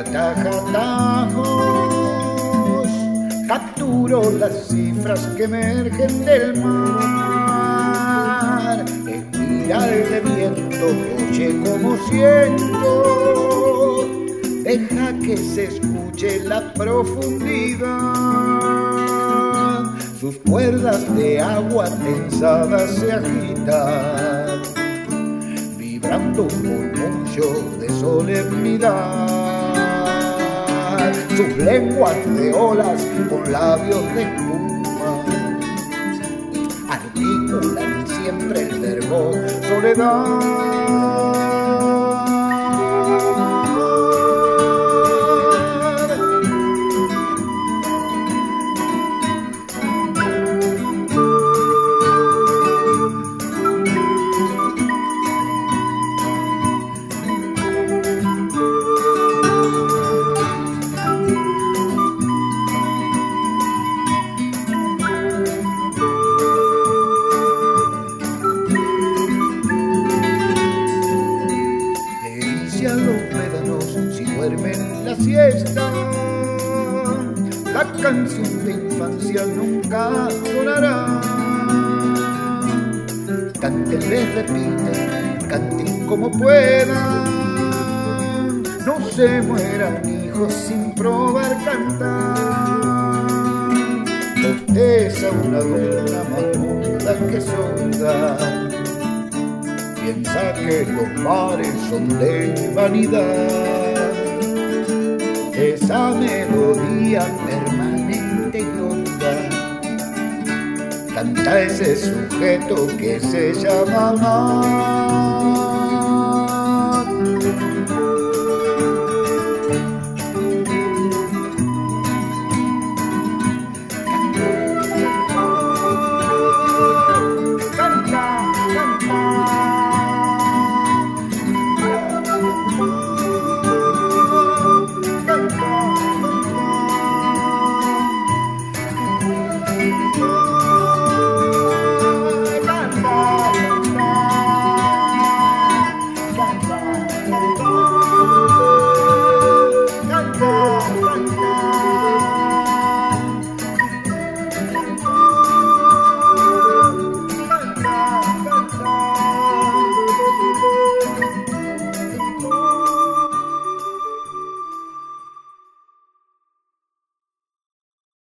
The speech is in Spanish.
ataja tajos, capturo las cifras que emergen del mar. Espiral de viento, oye como siento, deja que se escuche la profundidad. Sus cuerdas de agua tensadas se agitan vibrando un murmullo de solemnidad. Sus lenguas de olas con labios de espuma articulan siempre el verbo soledad. La siesta. La canción de infancia nunca sonará. Canten, les repiten, canten como puedan. No se mueran hijos sin probar cantar. Bosteza una luna más muda que sonda piensa que los mares son de vanidad. Esa melodía permanente y honda canta ese sujeto que se llama.